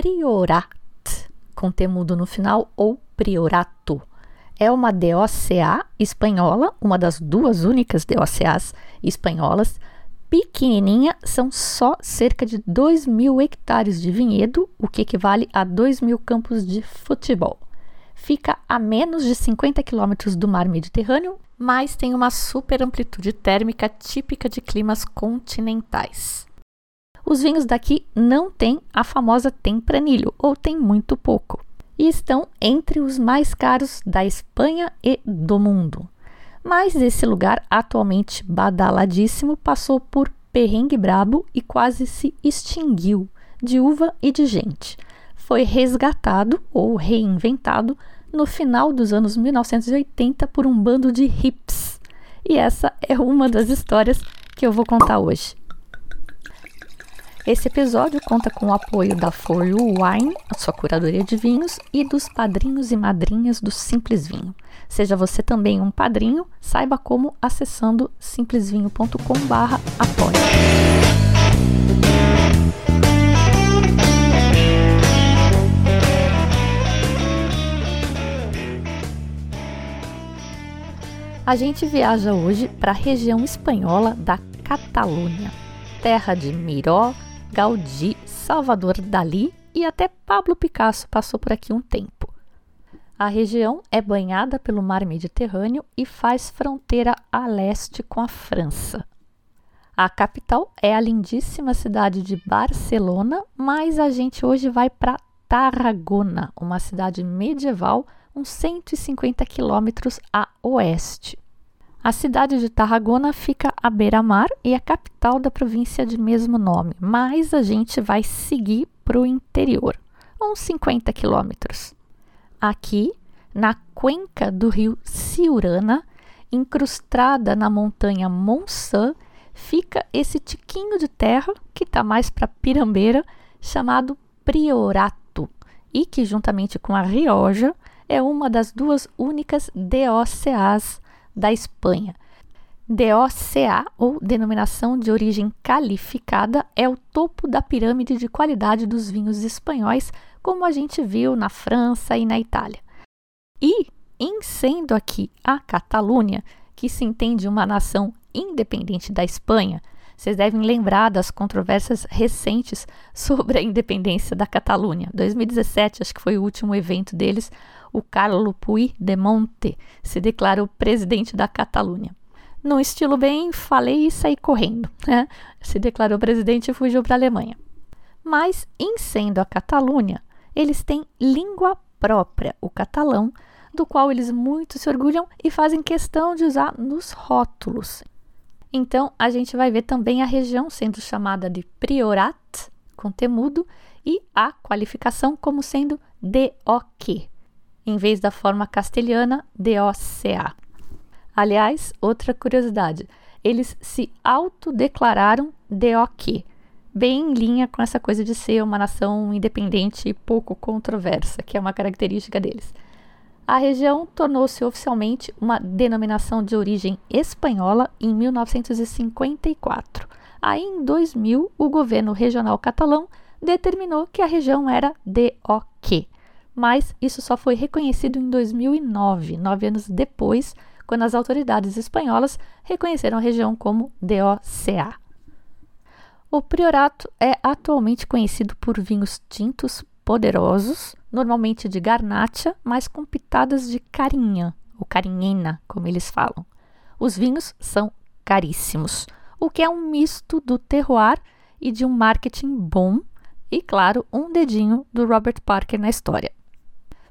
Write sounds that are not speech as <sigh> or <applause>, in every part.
Priorat, com temudo no final, ou Priorato. É uma DOCA espanhola, uma das duas únicas DOCAs espanholas, pequenininha, são só cerca de 2 mil hectares de vinhedo, o que equivale a 2 mil campos de futebol. Fica a menos de 50 quilômetros do mar Mediterrâneo, mas tem uma super amplitude térmica típica de climas continentais. Os vinhos daqui não têm a famosa tempranilho, ou tem muito pouco, e estão entre os mais caros da Espanha e do mundo. Mas esse lugar, atualmente badaladíssimo, passou por perrengue brabo e quase se extinguiu de uva e de gente. Foi resgatado ou reinventado no final dos anos 1980 por um bando de hips. E essa é uma das histórias que eu vou contar hoje. Esse episódio conta com o apoio da For You Wine, a sua curadoria de vinhos, e dos padrinhos e madrinhas do Simples Vinho. Seja você também um padrinho, saiba como acessando simplesvinho.com/apoio. A gente viaja hoje para a região espanhola da Catalunha, terra de Miró, Gaudí, Salvador Dalí e até Pablo Picasso passou por aqui um tempo. A região é banhada pelo mar Mediterrâneo e faz fronteira a leste com a França. A capital é a lindíssima cidade de Barcelona, mas a gente hoje vai para Tarragona, uma cidade medieval uns 150 quilômetros a oeste. A cidade de Tarragona fica à beira-mar e é capital da província de mesmo nome, mas a gente vai seguir para o interior, uns 50 quilômetros. Aqui, na cuenca do rio Ciurana, incrustada na montanha Montsant, fica esse tiquinho de terra, que está mais para Pirambeira, chamado Priorato, e que, juntamente com a Rioja, é uma das duas únicas DOCAs da Espanha. DOCA, ou Denominação de Origem Calificada, é o topo da pirâmide de qualidade dos vinhos espanhóis, como a gente viu na França e na Itália. E, em sendo aqui a Catalunha, que se entende uma nação independente da Espanha, vocês devem lembrar das controvérsias recentes sobre a independência da Catalunha. 2017, acho que foi o último evento deles, o Carlo Puigdemont se declarou presidente da Catalunha. Num estilo bem falei e saí correndo, né? Se declarou presidente e fugiu para a Alemanha. Mas, em sendo a Catalunha, eles têm língua própria, o catalão, do qual eles muito se orgulham e fazem questão de usar nos rótulos. Então, a gente vai ver também a região sendo chamada de Priorat, com temudo, e a qualificação como sendo DOQ, em vez da forma castelhana DOCA. Aliás, outra curiosidade, eles se autodeclararam DOQ, bem em linha com essa coisa de ser uma nação independente e pouco controversa, que é uma característica deles. A região tornou-se oficialmente uma denominação de origem espanhola em 1954. Aí, em 2000, o governo regional catalão determinou que a região era DOQ, mas isso só foi reconhecido em 2009, nove anos depois, quando as autoridades espanholas reconheceram a região como DOCA. O priorato é atualmente conhecido por vinhos tintos poderosos, normalmente de garnacha, mas com pitadas de carinha, ou carinhena, como eles falam. Os vinhos são caríssimos, o que é um misto do terroir e de um marketing bom e, claro, um dedinho do Robert Parker na história.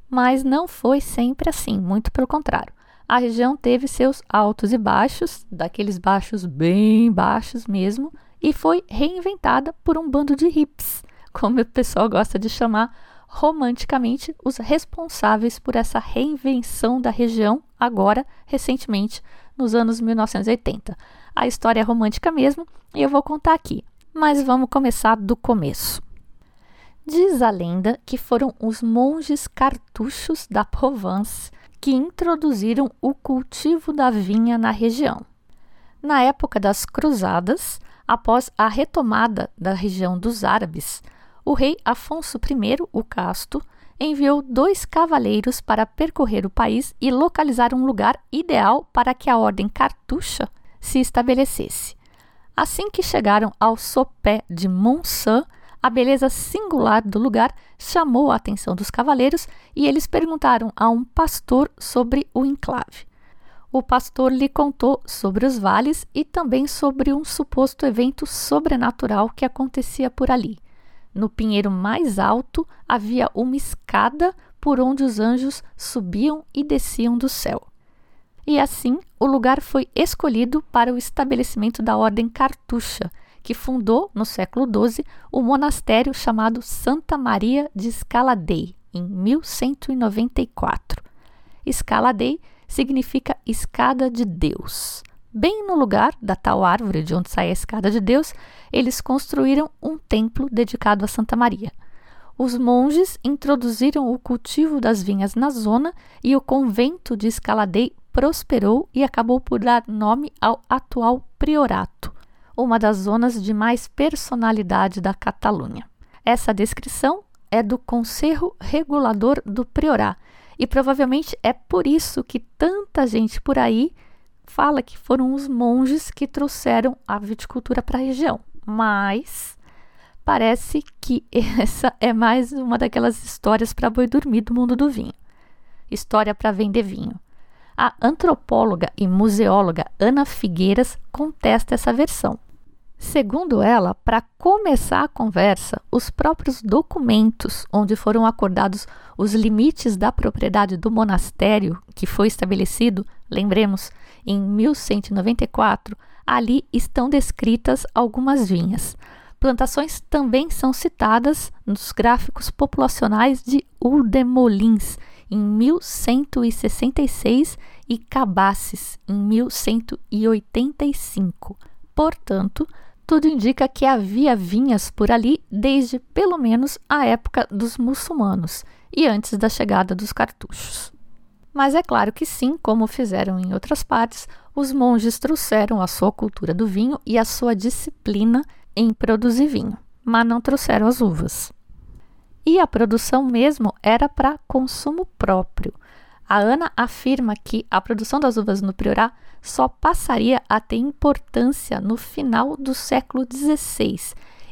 Mas não foi sempre assim, muito pelo contrário. A região teve seus altos e baixos, daqueles baixos bem baixos mesmo, e foi reinventada por um bando de hips, como o pessoal gosta de chamar romanticamente os responsáveis por essa reinvenção da região, agora, recentemente, nos anos 1980. A história é romântica mesmo e eu vou contar aqui, mas vamos começar do começo. Diz a lenda que foram os monges cartuchos da Provence que introduziram o cultivo da vinha na região. Na época das Cruzadas, após a retomada da região dos árabes, o rei Afonso I, o Casto, enviou dois cavaleiros para percorrer o país e localizar um lugar ideal para que a ordem cartucha se estabelecesse. Assim que chegaram ao sopé de Monsan, a beleza singular do lugar chamou a atenção dos cavaleiros e eles perguntaram a um pastor sobre o enclave. O pastor lhe contou sobre os vales e também sobre um suposto evento sobrenatural que acontecia por ali. No pinheiro mais alto havia uma escada por onde os anjos subiam e desciam do céu. E assim, o lugar foi escolhido para o estabelecimento da Ordem Cartucha, que fundou, no século XII, o monastério chamado Santa Maria de Escaladei, em 1194. Escaladei significa escada de Deus. Bem no lugar da tal árvore de onde sai a escada de Deus, eles construíram um templo dedicado a Santa Maria. Os monges introduziram o cultivo das vinhas na zona e o convento de Escaladei prosperou e acabou por dar nome ao atual priorato, uma das zonas de mais personalidade da Catalunha. Essa descrição é do Conselho Regulador do Priorat e provavelmente é por isso que tanta gente por aí fala que foram os monges que trouxeram a viticultura para a região. Mas parece que <laughs> essa é mais uma daquelas histórias para boi dormir do mundo do vinho. História para vender vinho. A antropóloga e museóloga Ana Figueiras contesta essa versão. Segundo ela, para começar a conversa, os próprios documentos onde foram acordados os limites da propriedade do monastério, que foi estabelecido, lembremos, em 1194, ali estão descritas algumas vinhas. Plantações também são citadas nos gráficos populacionais de Urdemolins, em 1166 e Cabaces em 1185. Portanto, tudo indica que havia vinhas por ali desde pelo menos a época dos muçulmanos e antes da chegada dos cartuchos. Mas é claro que sim, como fizeram em outras partes, os monges trouxeram a sua cultura do vinho e a sua disciplina em produzir vinho, mas não trouxeram as uvas e a produção mesmo era para consumo próprio. A Ana afirma que a produção das uvas no Priorá só passaria a ter importância no final do século XVI,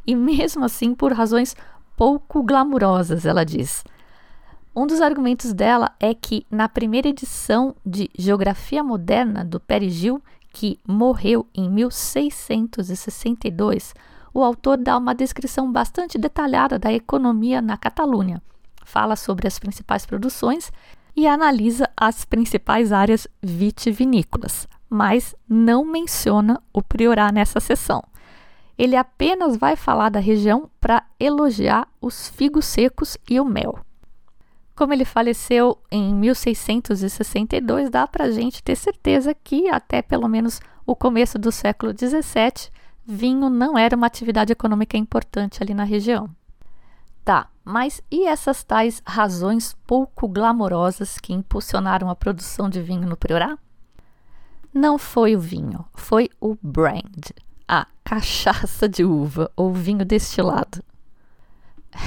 e mesmo assim por razões pouco glamurosas, ela diz. Um dos argumentos dela é que na primeira edição de Geografia Moderna do Perigil, que morreu em 1662, o autor dá uma descrição bastante detalhada da economia na Catalunha. Fala sobre as principais produções e analisa as principais áreas vitivinícolas, mas não menciona o Priorá nessa sessão. Ele apenas vai falar da região para elogiar os figos secos e o mel. Como ele faleceu em 1662, dá para a gente ter certeza que até pelo menos o começo do século 17 vinho não era uma atividade econômica importante ali na região. Tá, mas e essas tais razões pouco glamorosas que impulsionaram a produção de vinho no Priorá? Não foi o vinho, foi o brand, a cachaça de uva ou vinho destilado.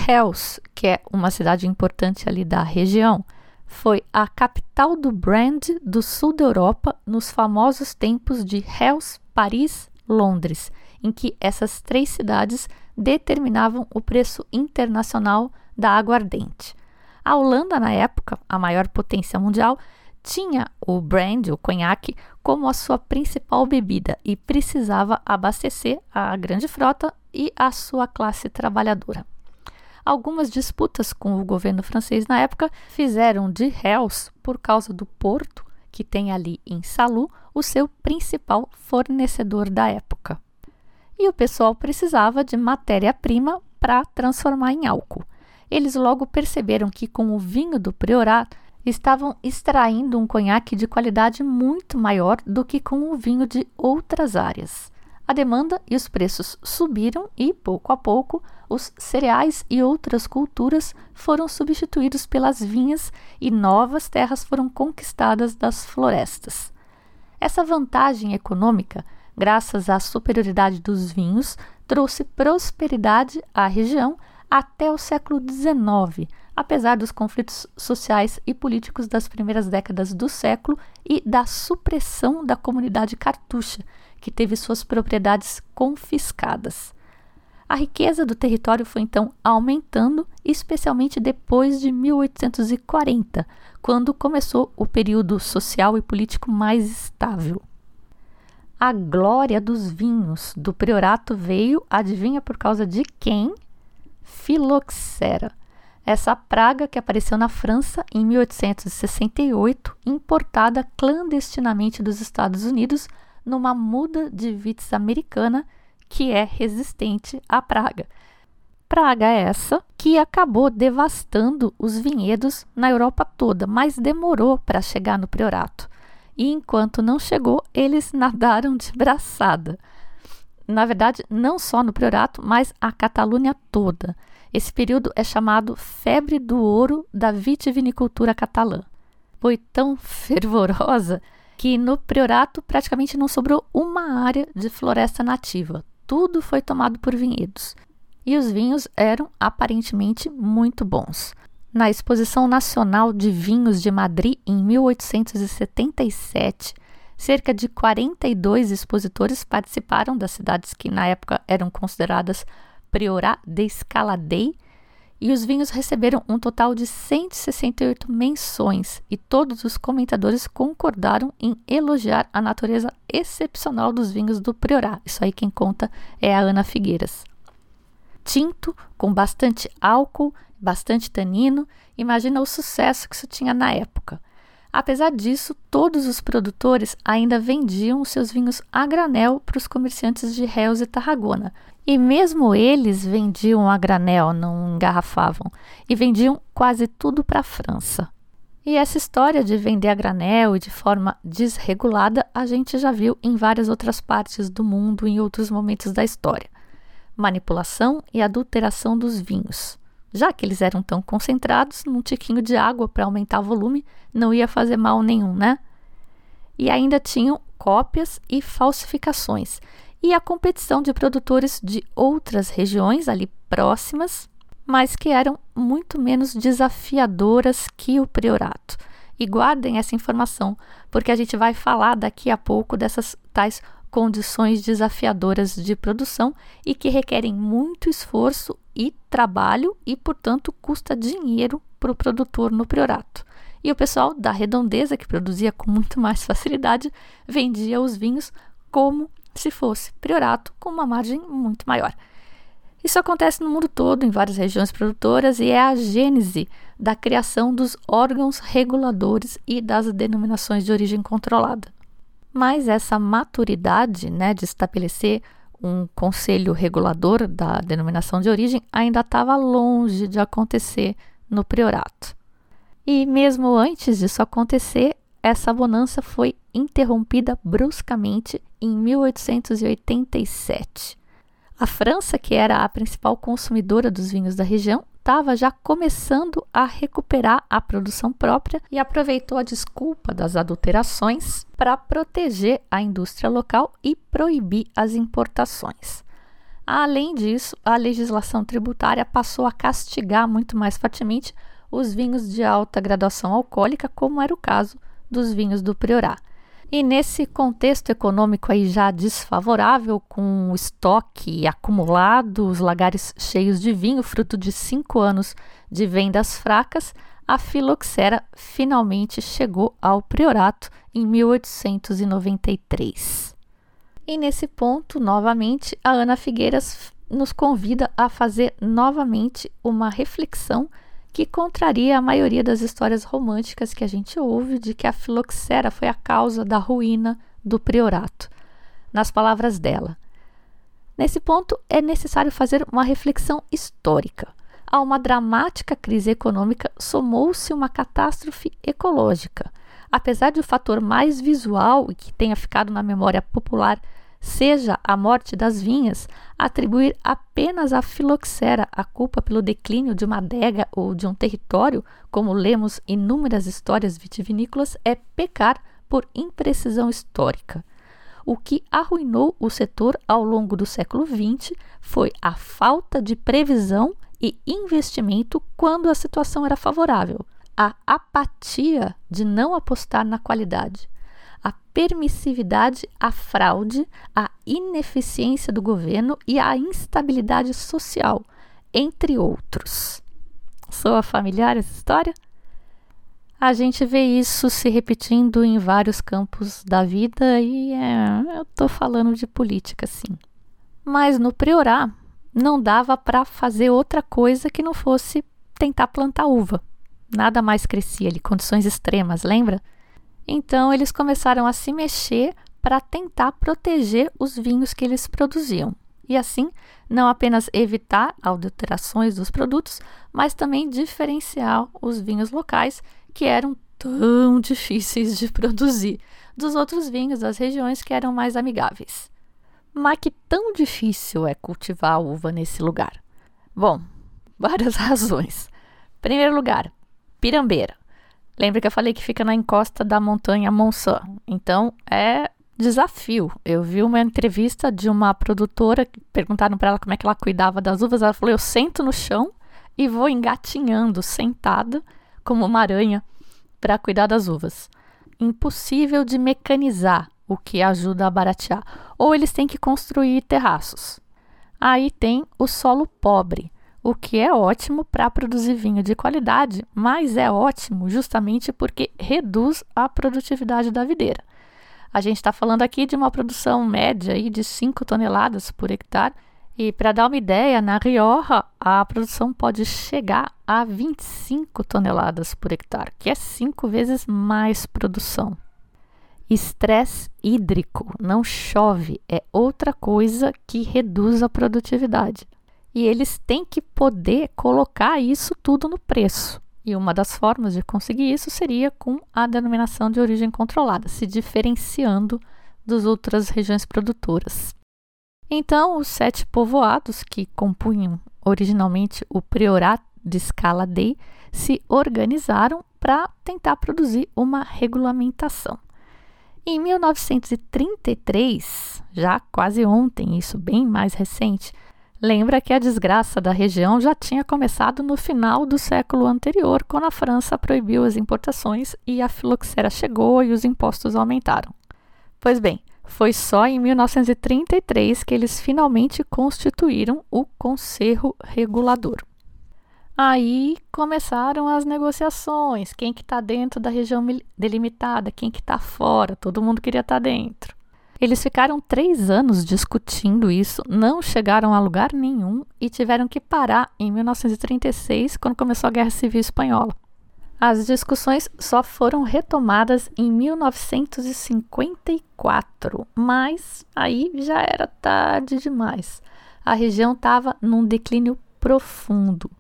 Hels, que é uma cidade importante ali da região, foi a capital do brand do sul da Europa nos famosos tempos de Hels, Paris, Londres em que essas três cidades determinavam o preço internacional da aguardente. A Holanda, na época, a maior potência mundial, tinha o brand, o conhaque, como a sua principal bebida e precisava abastecer a grande frota e a sua classe trabalhadora. Algumas disputas com o governo francês na época fizeram de Hels, por causa do porto que tem ali em Salu, o seu principal fornecedor da época e o pessoal precisava de matéria-prima para transformar em álcool. Eles logo perceberam que com o vinho do Priorat estavam extraindo um conhaque de qualidade muito maior do que com o vinho de outras áreas. A demanda e os preços subiram e, pouco a pouco, os cereais e outras culturas foram substituídos pelas vinhas e novas terras foram conquistadas das florestas. Essa vantagem econômica graças à superioridade dos vinhos, trouxe prosperidade à região, até o século XIX, apesar dos conflitos sociais e políticos das primeiras décadas do século e da supressão da comunidade cartucha, que teve suas propriedades confiscadas. A riqueza do território foi então aumentando, especialmente depois de 1840, quando começou o período social e político mais estável. A glória dos vinhos do priorato veio, adivinha por causa de quem? Filoxera. Essa praga que apareceu na França em 1868, importada clandestinamente dos Estados Unidos numa muda de vites americana que é resistente à praga. Praga essa que acabou devastando os vinhedos na Europa toda, mas demorou para chegar no priorato. E enquanto não chegou, eles nadaram de braçada. Na verdade, não só no priorato, mas a Catalunha toda. Esse período é chamado febre do ouro da vitivinicultura catalã. Foi tão <laughs> fervorosa que no priorato praticamente não sobrou uma área de floresta nativa tudo foi tomado por vinhedos. E os vinhos eram aparentemente muito bons. Na Exposição Nacional de Vinhos de Madrid, em 1877, cerca de 42 expositores participaram das cidades que na época eram consideradas Priorat de Escaladei e os vinhos receberam um total de 168 menções e todos os comentadores concordaram em elogiar a natureza excepcional dos vinhos do Priorá. Isso aí quem conta é a Ana Figueiras. Tinto, com bastante álcool, bastante tanino, imagina o sucesso que isso tinha na época. Apesar disso, todos os produtores ainda vendiam seus vinhos a granel para os comerciantes de Reus e Tarragona, e mesmo eles vendiam a granel, não engarrafavam, e vendiam quase tudo para a França. E essa história de vender a granel e de forma desregulada a gente já viu em várias outras partes do mundo em outros momentos da história. Manipulação e adulteração dos vinhos. Já que eles eram tão concentrados, num tiquinho de água para aumentar o volume não ia fazer mal nenhum, né? E ainda tinham cópias e falsificações e a competição de produtores de outras regiões ali próximas, mas que eram muito menos desafiadoras que o priorato. E guardem essa informação, porque a gente vai falar daqui a pouco dessas tais condições desafiadoras de produção e que requerem muito esforço e trabalho e, portanto, custa dinheiro para o produtor no priorato. E o pessoal da redondeza, que produzia com muito mais facilidade, vendia os vinhos como se fosse priorato com uma margem muito maior. Isso acontece no mundo todo, em várias regiões produtoras, e é a gênese da criação dos órgãos reguladores e das denominações de origem controlada. Mas essa maturidade né, de estabelecer um conselho regulador da denominação de origem ainda estava longe de acontecer no priorato. E mesmo antes disso acontecer, essa bonança foi interrompida bruscamente em 1887. A França, que era a principal consumidora dos vinhos da região, estava já começando a recuperar a produção própria e aproveitou a desculpa das adulterações para proteger a indústria local e proibir as importações. Além disso, a legislação tributária passou a castigar muito mais fortemente os vinhos de alta graduação alcoólica, como era o caso dos vinhos do Priorá. E nesse contexto econômico aí já desfavorável, com o estoque acumulado, os lagares cheios de vinho, fruto de cinco anos de vendas fracas, a filoxera finalmente chegou ao priorato em 1893. E nesse ponto, novamente, a Ana Figueiras nos convida a fazer novamente uma reflexão que contraria a maioria das histórias românticas que a gente ouve de que a filoxera foi a causa da ruína do priorato. Nas palavras dela, nesse ponto é necessário fazer uma reflexão histórica. A uma dramática crise econômica somou-se uma catástrofe ecológica. Apesar de o fator mais visual e que tenha ficado na memória popular seja a morte das vinhas, atribuir apenas à filoxera a culpa pelo declínio de uma adega ou de um território, como lemos inúmeras histórias vitivinícolas, é pecar por imprecisão histórica. O que arruinou o setor ao longo do século XX foi a falta de previsão e investimento quando a situação era favorável, a apatia de não apostar na qualidade, a permissividade à fraude, a ineficiência do governo e a instabilidade social, entre outros. Soa familiar essa história? A gente vê isso se repetindo em vários campos da vida e é, eu tô falando de política, sim. Mas no Priorá não dava para fazer outra coisa que não fosse tentar plantar uva nada mais crescia ali, condições extremas, lembra? Então eles começaram a se mexer para tentar proteger os vinhos que eles produziam. E assim, não apenas evitar adulterações dos produtos, mas também diferenciar os vinhos locais que eram tão <laughs> difíceis de produzir dos outros vinhos das regiões que eram mais amigáveis. Mas que tão difícil é cultivar uva nesse lugar? Bom, <laughs> várias <laughs> razões. Primeiro lugar, Pirambeira. Lembra que eu falei que fica na encosta da montanha Monsan. Então é desafio. Eu vi uma entrevista de uma produtora perguntaram para ela como é que ela cuidava das uvas. Ela falou: "Eu sento no chão e vou engatinhando, sentada como uma aranha para cuidar das uvas. Impossível de mecanizar, o que ajuda a baratear. Ou eles têm que construir terraços. Aí tem o solo pobre o que é ótimo para produzir vinho de qualidade, mas é ótimo justamente porque reduz a produtividade da videira. A gente está falando aqui de uma produção média aí de 5 toneladas por hectare, e para dar uma ideia, na Rioja a produção pode chegar a 25 toneladas por hectare, que é cinco vezes mais produção. Estresse hídrico, não chove, é outra coisa que reduz a produtividade e eles têm que poder colocar isso tudo no preço. E uma das formas de conseguir isso seria com a denominação de origem controlada, se diferenciando das outras regiões produtoras. Então, os sete povoados que compunham originalmente o priorato de escala D se organizaram para tentar produzir uma regulamentação. Em 1933, já quase ontem, isso bem mais recente, Lembra que a desgraça da região já tinha começado no final do século anterior, quando a França proibiu as importações e a filoxera chegou e os impostos aumentaram. Pois bem, foi só em 1933 que eles finalmente constituíram o Conselho Regulador. Aí começaram as negociações, quem que está dentro da região delimitada, quem que está fora, todo mundo queria estar tá dentro. Eles ficaram três anos discutindo isso, não chegaram a lugar nenhum e tiveram que parar em 1936, quando começou a Guerra Civil Espanhola. As discussões só foram retomadas em 1954, mas aí já era tarde demais. A região estava num declínio profundo.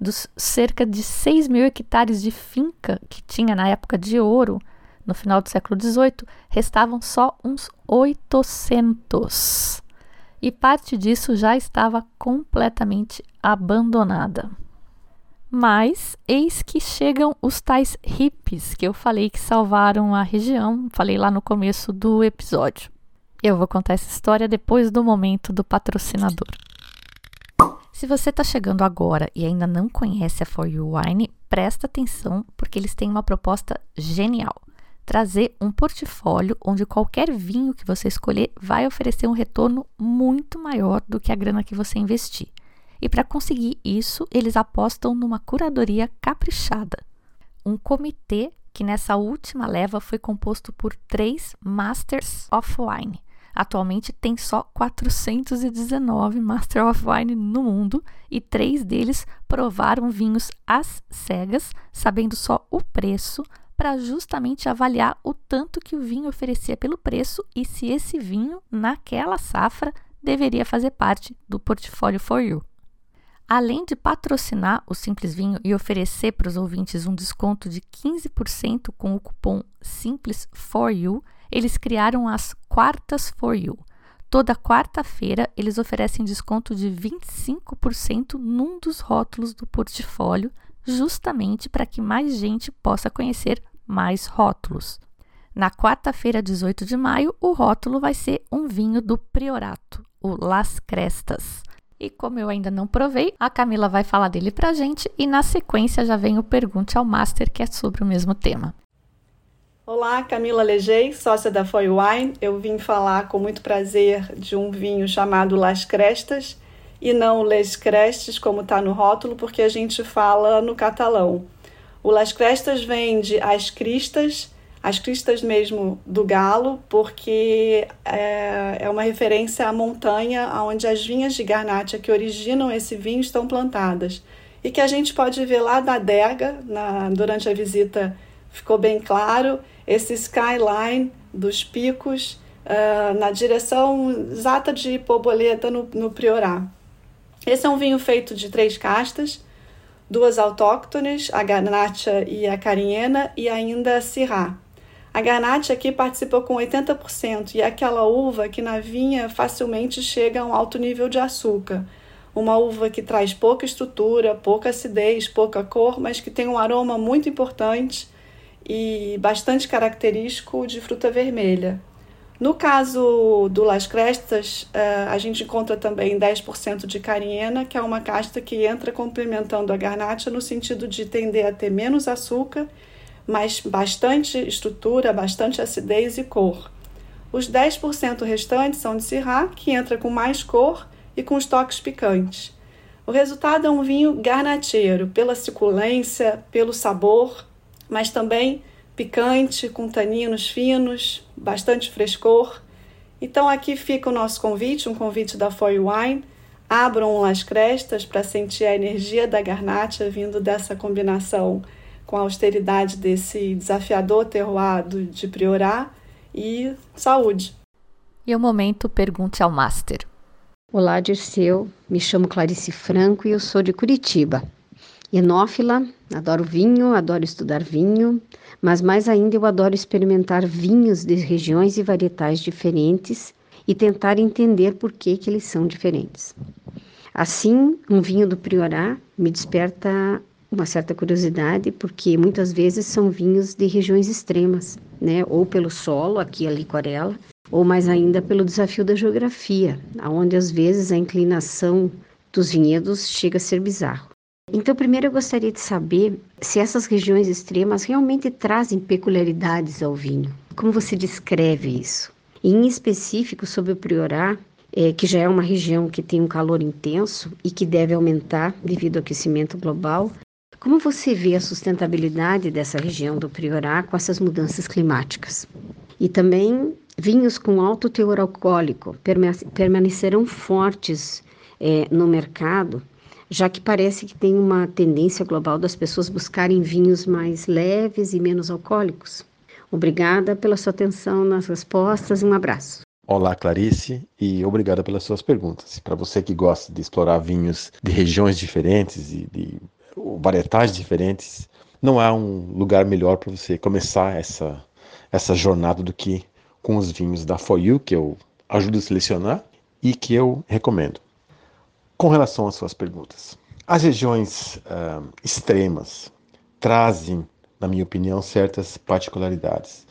Dos cerca de 6 mil hectares de finca que tinha na época de ouro, no final do século XVIII, restavam só uns 800. E parte disso já estava completamente abandonada. Mas eis que chegam os tais hippies que eu falei que salvaram a região, falei lá no começo do episódio. Eu vou contar essa história depois do momento do patrocinador. Se você está chegando agora e ainda não conhece a For You Wine, presta atenção porque eles têm uma proposta genial trazer um portfólio onde qualquer vinho que você escolher vai oferecer um retorno muito maior do que a grana que você investir. E para conseguir isso, eles apostam numa curadoria caprichada. Um comitê que nessa última leva foi composto por três Masters of Wine. Atualmente tem só 419 Master of Wine no mundo e três deles provaram vinhos às cegas, sabendo só o preço, para justamente avaliar o tanto que o vinho oferecia pelo preço e se esse vinho, naquela safra, deveria fazer parte do portfólio For You. Além de patrocinar o Simples Vinho e oferecer para os ouvintes um desconto de 15% com o cupom Simples For You, eles criaram as Quartas For You. Toda quarta-feira eles oferecem desconto de 25% num dos rótulos do portfólio, justamente para que mais gente possa conhecer mais rótulos. Na quarta-feira, 18 de maio, o rótulo vai ser um vinho do Priorato, o Las Crestas. E como eu ainda não provei, a Camila vai falar dele pra gente e na sequência já vem o Pergunte ao Master, que é sobre o mesmo tema. Olá, Camila Legei, sócia da Foy Wine. Eu vim falar com muito prazer de um vinho chamado Las Crestas e não Les Crestes, como está no rótulo, porque a gente fala no catalão. O Las Crestas vem de As Cristas, as cristas mesmo do galo, porque é, é uma referência à montanha onde as vinhas de Garnacha que originam esse vinho estão plantadas. E que a gente pode ver lá da adega, na, durante a visita ficou bem claro, esse skyline dos picos uh, na direção exata de Poboleta, no, no Priorá. Esse é um vinho feito de três castas, duas autóctones, a Garnacha e a Carinhena, e ainda a Syrah. A Garnacha aqui participa com 80% e é aquela uva que na vinha facilmente chega a um alto nível de açúcar. Uma uva que traz pouca estrutura, pouca acidez, pouca cor, mas que tem um aroma muito importante e bastante característico de fruta vermelha. No caso do Las Crestas, eh, a gente encontra também 10% de cariena, que é uma casta que entra complementando a garnacha no sentido de tender a ter menos açúcar mas bastante estrutura, bastante acidez e cor. Os 10% restantes são de Syrah, que entra com mais cor e com os toques picantes. O resultado é um vinho garnacheiro, pela suculência, pelo sabor, mas também picante, com taninos finos, bastante frescor. Então aqui fica o nosso convite, um convite da Foy Wine. Abram as crestas para sentir a energia da garnacha vindo dessa combinação com a austeridade desse desafiador terroir de Priorá e saúde. E o momento Pergunte ao Master. Olá, Dirceu. Me chamo Clarice Franco e eu sou de Curitiba. Enófila, adoro vinho, adoro estudar vinho, mas mais ainda eu adoro experimentar vinhos de regiões e varietais diferentes e tentar entender por que, que eles são diferentes. Assim, um vinho do Priorá me desperta uma certa curiosidade, porque muitas vezes são vinhos de regiões extremas, né? Ou pelo solo, aqui a licorela, ou mais ainda pelo desafio da geografia, aonde às vezes a inclinação dos vinhedos chega a ser bizarro. Então, primeiro eu gostaria de saber se essas regiões extremas realmente trazem peculiaridades ao vinho. Como você descreve isso? Em específico sobre o Priorá, é, que já é uma região que tem um calor intenso e que deve aumentar devido ao aquecimento global, como você vê a sustentabilidade dessa região do Priorá com essas mudanças climáticas? E também vinhos com alto teor alcoólico permanecerão fortes é, no mercado, já que parece que tem uma tendência global das pessoas buscarem vinhos mais leves e menos alcoólicos. Obrigada pela sua atenção nas respostas. Um abraço. Olá, Clarice, e obrigada pelas suas perguntas. Para você que gosta de explorar vinhos de regiões diferentes e de varietais diferentes, não há um lugar melhor para você começar essa, essa jornada do que com os vinhos da For You, que eu ajudo a selecionar e que eu recomendo. Com relação às suas perguntas, as regiões uh, extremas trazem, na minha opinião, certas particularidades,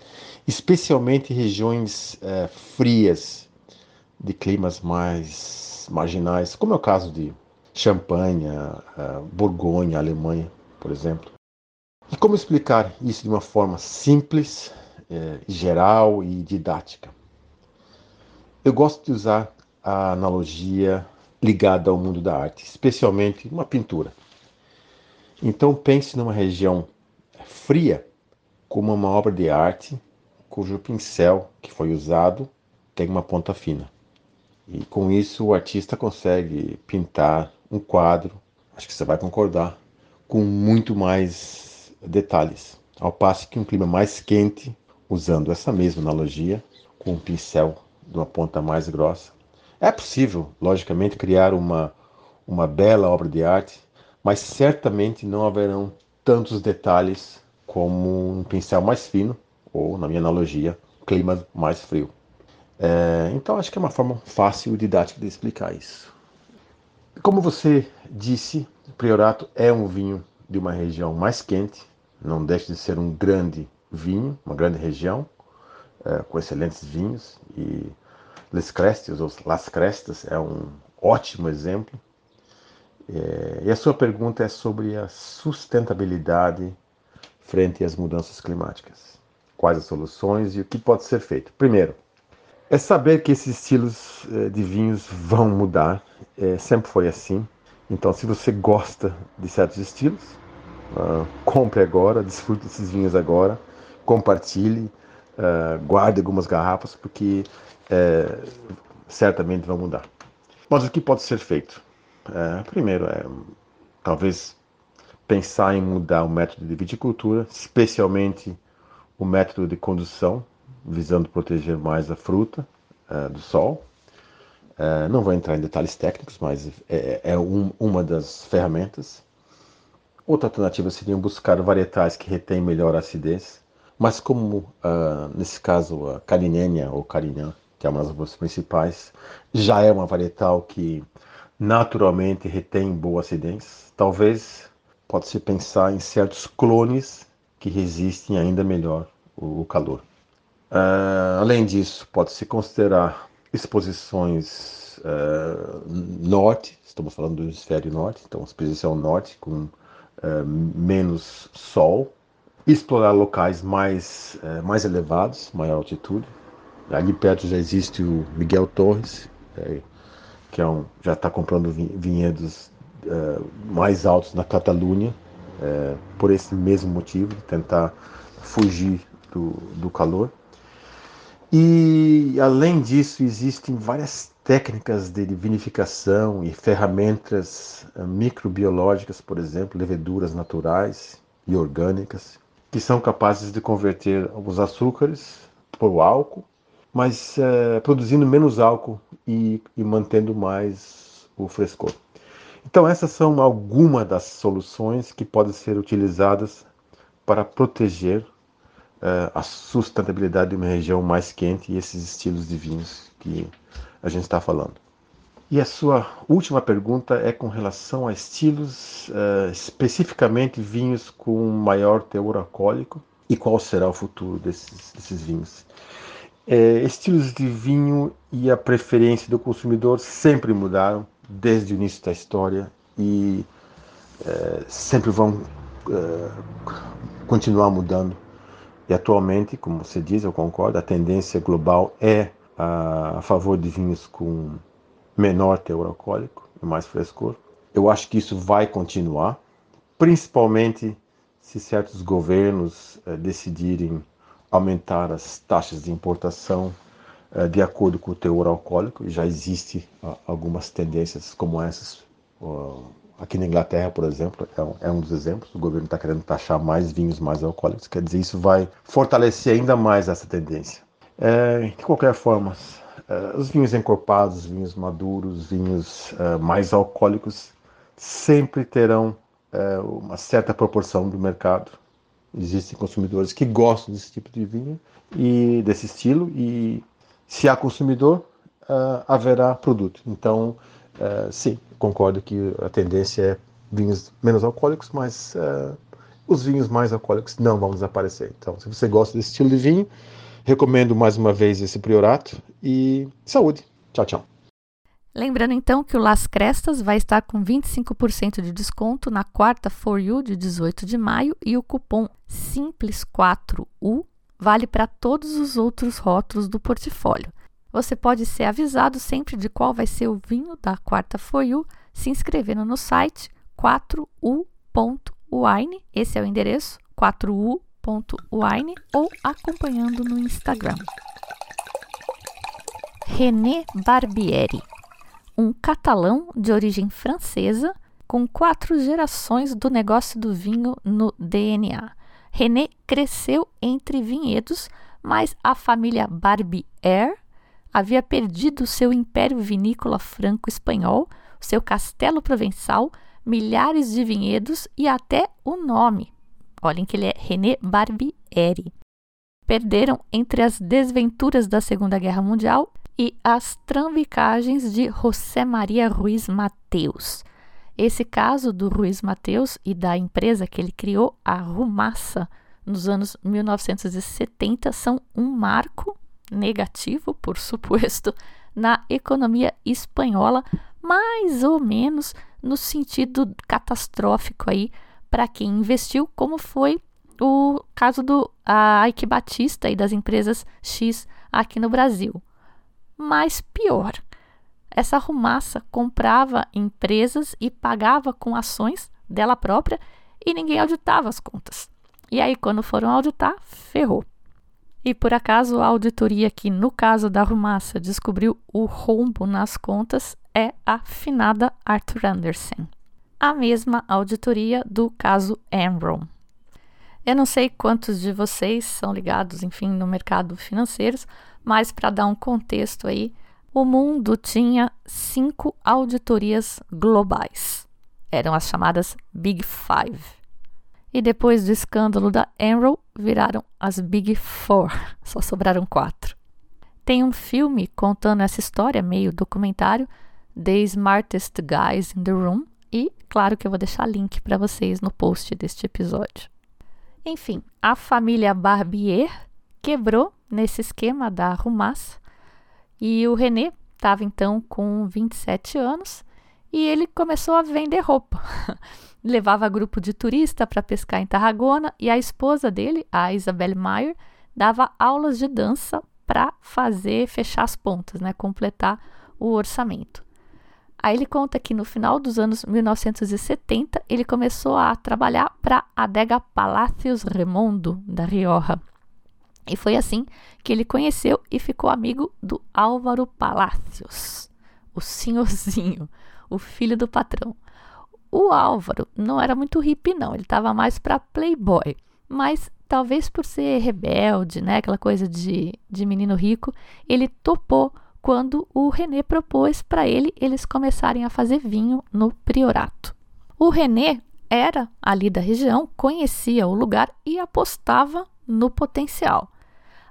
especialmente regiões uh, frias, de climas mais marginais, como é o caso de Champanha, Borgonha, Alemanha, por exemplo. E como explicar isso de uma forma simples, geral e didática? Eu gosto de usar a analogia ligada ao mundo da arte, especialmente uma pintura. Então pense numa região fria como uma obra de arte cujo pincel que foi usado tem uma ponta fina. E com isso o artista consegue pintar um quadro, acho que você vai concordar, com muito mais detalhes. Ao passo que um clima mais quente, usando essa mesma analogia, com um pincel de uma ponta mais grossa, é possível, logicamente, criar uma, uma bela obra de arte, mas certamente não haverão tantos detalhes como um pincel mais fino, ou, na minha analogia, clima mais frio. É, então, acho que é uma forma fácil e didática de explicar isso. Como você disse, Priorato é um vinho de uma região mais quente, não deixa de ser um grande vinho, uma grande região, é, com excelentes vinhos. E Les Crestes, ou Las Crestas, é um, ótimo exemplo. É, e a sua pergunta é sobre a sustentabilidade frente às mudanças climáticas. Quais as soluções e o que pode ser feito? Primeiro, é saber que esses estilos é, de vinhos vão mudar. É, sempre foi assim. Então, se você gosta de certos estilos, uh, compre agora, desfrute desses vinhos agora, compartilhe, uh, guarde algumas garrafas, porque uh, certamente vão mudar. Mas o que pode ser feito? É, primeiro, é talvez pensar em mudar o método de viticultura, especialmente o método de condução, visando proteger mais a fruta é, do sol. É, não vou entrar em detalhes técnicos, mas é, é um, uma das ferramentas. Outra alternativa seria buscar varietais que retêm melhor a acidez, mas como uh, nesse caso a Carinênia ou Carignan, que é uma das principais, já é uma varietal que naturalmente retém boa acidez. Talvez pode-se pensar em certos clones que resistem ainda melhor o, calor. Uh, além disso, pode-se considerar exposições uh, norte, estamos falando do hemisfério norte, então exposição norte com uh, menos sol, explorar locais mais, mais elevados, maior altitude. Ali perto já existe o Miguel Torres, que é um, já está comprando vinhedos uh, mais altos na Catalunha, uh, por esse mesmo motivo, de tentar fugir do, do calor. E, além disso, existem várias técnicas de vinificação e ferramentas uh, microbiológicas, por exemplo, leveduras naturais e orgânicas, que são capazes de converter os açúcares por álcool mas é, produzindo menos álcool e, e mantendo mais o frescor. Então, essas são algumas das soluções que podem ser utilizadas para proteger uh, a sustentabilidade de uma região mais quente e esses estilos de vinhos que a gente está falando. E a sua última pergunta é com relação a estilos, uh, especificamente vinhos com maior teor alcoólico e qual será o futuro desses, desses vinhos. É, estilos de vinho e a preferência do consumidor sempre mudaram desde o início da história e é, sempre vão é, continuar mudando. E atualmente, como você diz, eu concordo, a tendência global é a, a favor de vinhos com menor teor alcoólico e mais frescor. Eu acho que isso vai continuar, principalmente se certos governos é, decidirem aumentar as taxas de importação uh, de acordo com o teor alcoólico. E já existe uh, algumas tendências como essas. Uh, aqui na Inglaterra, por exemplo, é um, é dos exemplos. O governo está querendo taxar mais vinhos mais alcoólicos. Quer dizer, isso vai fortalecer ainda mais essa tendência. É, de qualquer forma, os vinhos encorpados, vinhos maduros, vinhos mais alcoólicos sempre terão uma certa proporção do mercado Existem consumidores que gostam desse tipo de vinho e desse estilo, e se há consumidor, uh, haverá produto. Então, uh, sim, concordo que a tendência é vinhos menos alcoólicos, mas uh, os vinhos mais alcoólicos não vão desaparecer. Então, se você gosta desse estilo de vinho, recomendo mais uma vez esse priorato e saúde. Tchau, tchau. Lembrando então que o Las Crestas vai estar com 25% de desconto na quarta For You de 18 de maio e o cupom Simples4U vale para todos os outros rótulos do portfólio. Você pode ser avisado sempre de qual vai ser o vinho da quarta For You se inscrevendo no site 4u.wine, esse é o endereço 4u.wine ou acompanhando no Instagram. René Barbieri um catalão de origem francesa com quatro gerações do negócio do vinho no DNA. René cresceu entre vinhedos, mas a família Barbier havia perdido seu império vinícola franco-espanhol, seu castelo provençal, milhares de vinhedos e até o nome. Olhem que ele é René Barbieri. Perderam entre as desventuras da Segunda Guerra Mundial e as trambicagens de José Maria Ruiz Mateus. Esse caso do Ruiz Mateus e da empresa que ele criou, a Rumassa, nos anos 1970, são um marco negativo, por <laughs> suposto, na economia espanhola, mais ou menos no sentido catastrófico aí para quem investiu, como foi o caso do Ike Batista e das empresas X aqui no Brasil. Mas pior, essa rumaça comprava empresas e pagava com ações dela própria e ninguém auditava as contas. E aí, quando foram auditar, ferrou. E por acaso a auditoria que, no caso da Rumassa, descobriu o rombo nas contas é a finada Arthur Anderson. A mesma auditoria do caso Enron. Eu não sei quantos de vocês são ligados, enfim, no mercado financeiro, mas para dar um contexto aí, o mundo tinha cinco auditorias globais. Eram as chamadas Big Five. E depois do escândalo da Enron, viraram as Big Four. <laughs> Só sobraram quatro. Tem um filme contando essa história, meio documentário, The Smartest Guys in the Room. E claro que eu vou deixar link para vocês no post deste episódio. Enfim, a família Barbier quebrou nesse esquema da Rumas e o René estava então com 27 anos e ele começou a vender roupa. <laughs> Levava grupo de turista para pescar em Tarragona e a esposa dele, a Isabelle Meyer, dava aulas de dança para fazer fechar as pontas, né, completar o orçamento. Aí ele conta que no final dos anos 1970 ele começou a trabalhar para a adega Palácios Remondo da Rioja. E foi assim que ele conheceu e ficou amigo do Álvaro Palácios, o senhorzinho, o filho do patrão. O Álvaro não era muito hippie, não, ele estava mais para playboy, mas talvez por ser rebelde, né, aquela coisa de, de menino rico, ele topou quando o René propôs para ele eles começarem a fazer vinho no priorato. O René era ali da região, conhecia o lugar e apostava no potencial.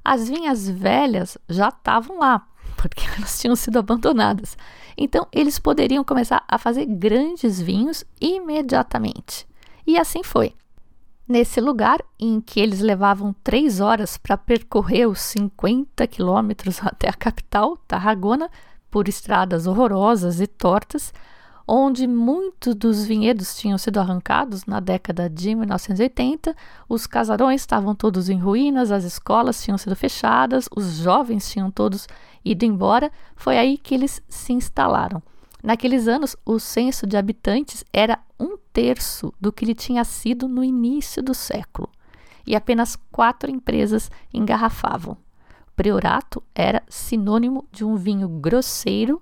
As vinhas velhas já estavam lá, porque <laughs> elas tinham sido abandonadas. Então, eles poderiam começar a fazer grandes vinhos imediatamente. E assim foi. Nesse lugar, em que eles levavam três horas para percorrer os 50 quilômetros até a capital, Tarragona, por estradas horrorosas e tortas, onde muitos dos vinhedos tinham sido arrancados na década de 1980, os casarões estavam todos em ruínas, as escolas tinham sido fechadas, os jovens tinham todos ido embora, foi aí que eles se instalaram. Naqueles anos, o censo de habitantes era um terço do que ele tinha sido no início do século, e apenas quatro empresas engarrafavam. Priorato era sinônimo de um vinho grosseiro,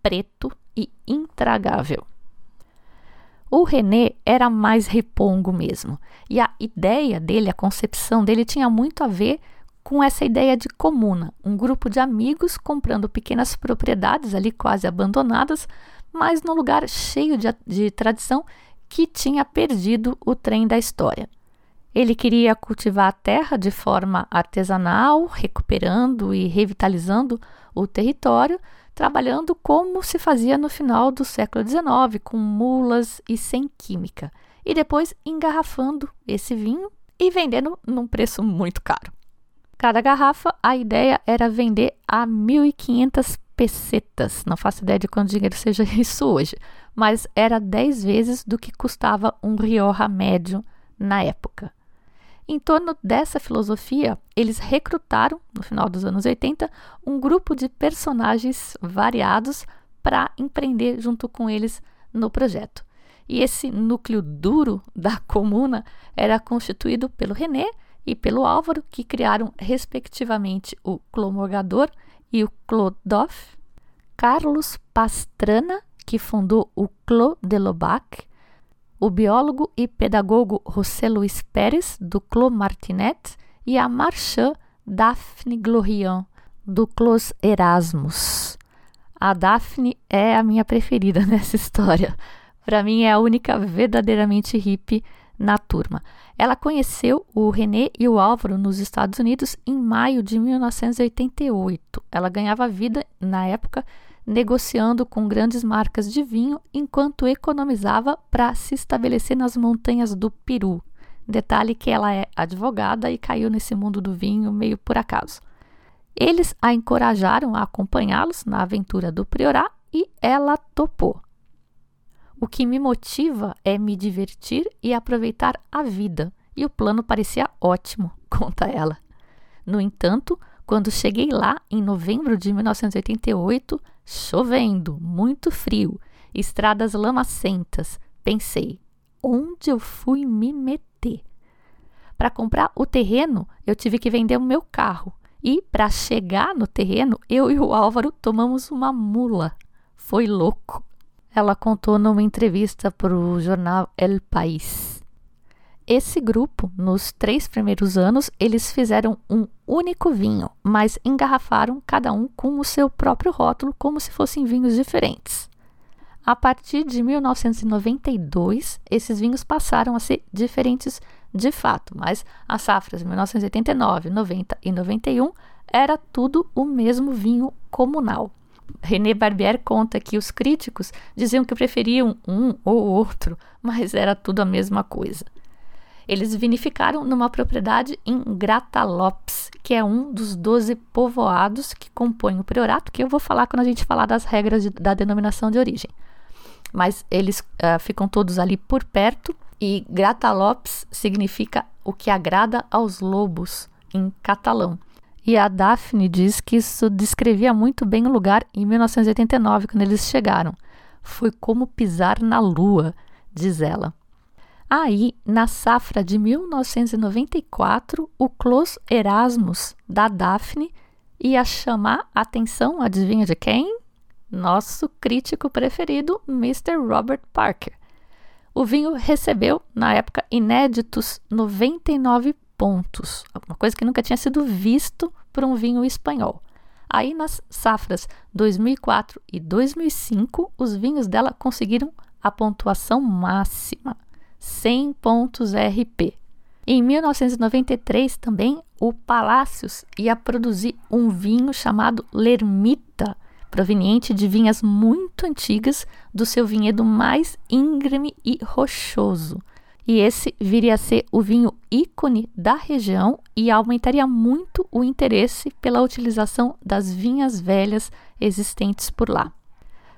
preto e intragável. O René era mais repongo mesmo, e a ideia dele, a concepção dele tinha muito a ver com essa ideia de comuna, um grupo de amigos comprando pequenas propriedades ali quase abandonadas, mas num lugar cheio de, de tradição que tinha perdido o trem da história. Ele queria cultivar a terra de forma artesanal, recuperando e revitalizando o território, trabalhando como se fazia no final do século XIX, com mulas e sem química, e depois engarrafando esse vinho e vendendo num preço muito caro. Cada garrafa, a ideia era vender a 1.500 pesetas. Não faço ideia de quanto dinheiro seja <laughs> isso hoje, mas era 10 vezes do que custava um Rioja médio na época. Em torno dessa filosofia, eles recrutaram, no final dos anos 80, um grupo de personagens variados para empreender junto com eles no projeto. E esse núcleo duro da comuna era constituído pelo René, e pelo Álvaro, que criaram respectivamente o Clomorgador e o Clodoff, Carlos Pastrana, que fundou o Clos de Lobac, o biólogo e pedagogo José Luiz Pérez, do Clos Martinet, e a marchã Daphne Glorian, do Clos Erasmus. A Daphne é a minha preferida <laughs> nessa história. Para mim, é a única verdadeiramente hippie na turma. Ela conheceu o René e o Álvaro nos Estados Unidos em maio de 1988. Ela ganhava vida, na época, negociando com grandes marcas de vinho enquanto economizava para se estabelecer nas montanhas do Peru. Detalhe que ela é advogada e caiu nesse mundo do vinho meio por acaso. Eles a encorajaram a acompanhá-los na aventura do Priorá e ela topou. O que me motiva é me divertir e aproveitar a vida, e o plano parecia ótimo, <laughs> conta ela. No entanto, quando cheguei lá em novembro de 1988, chovendo, muito frio, estradas lamacentas, pensei: onde eu fui me meter? Para comprar o terreno, eu tive que vender o meu carro. E para chegar no terreno, eu e o Álvaro tomamos uma mula. Foi louco. Ela contou numa entrevista para o jornal El País. Esse grupo, nos três primeiros anos, eles fizeram um único vinho, mas engarrafaram cada um com o seu próprio rótulo, como se fossem vinhos diferentes. A partir de 1992, esses vinhos passaram a ser diferentes de fato, mas as safras 1989, 90 e 91 era tudo o mesmo vinho comunal. René Barbier conta que os críticos diziam que preferiam um ou outro, mas era tudo a mesma coisa. Eles vinificaram numa propriedade em Gratalopes, que é um dos 12 povoados que compõem o priorato, que eu vou falar quando a gente falar das regras de, da denominação de origem mas eles uh, ficam todos ali por perto. E Gratalopes significa o que agrada aos lobos em catalão. E a Daphne diz que isso descrevia muito bem o lugar em 1989, quando eles chegaram. Foi como pisar na lua, diz ela. Aí, na safra de 1994, o Clos Erasmus da Daphne ia chamar a atenção, adivinha de quem? nosso crítico preferido, Mr. Robert Parker. O vinho recebeu, na época, inéditos 99 pontos, uma coisa que nunca tinha sido visto por um vinho espanhol. Aí, nas safras 2004 e 2005, os vinhos dela conseguiram a pontuação máxima, 100 pontos RP. Em 1993, também, o Palácios ia produzir um vinho chamado Lermita, proveniente de vinhas muito antigas do seu vinhedo mais íngreme e rochoso. E esse viria a ser o vinho ícone da região e aumentaria muito o interesse pela utilização das vinhas velhas existentes por lá.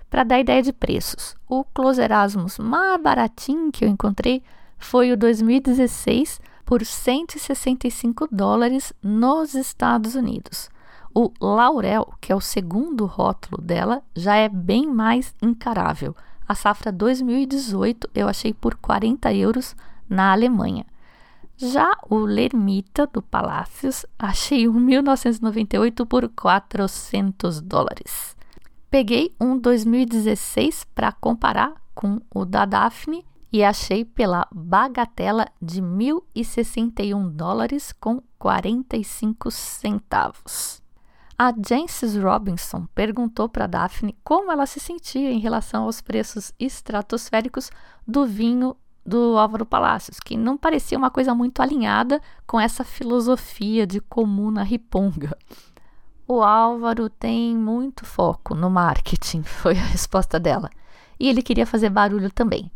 Para dar ideia de preços, o Close Erasmus mais baratinho que eu encontrei foi o 2016 por 165 dólares nos Estados Unidos. O Laurel, que é o segundo rótulo dela, já é bem mais encarável. A safra 2018 eu achei por 40 euros na Alemanha. Já o Lermita do Palácios achei o 1998 por 400 dólares. Peguei um 2016 para comparar com o da Daphne e achei pela bagatela de 1.061 dólares com 45 centavos. A Jancis Robinson perguntou para Daphne como ela se sentia em relação aos preços estratosféricos do vinho do Álvaro Palácios, que não parecia uma coisa muito alinhada com essa filosofia de comuna riponga. O Álvaro tem muito foco no marketing, <laughs> foi a resposta dela. E ele queria fazer barulho também.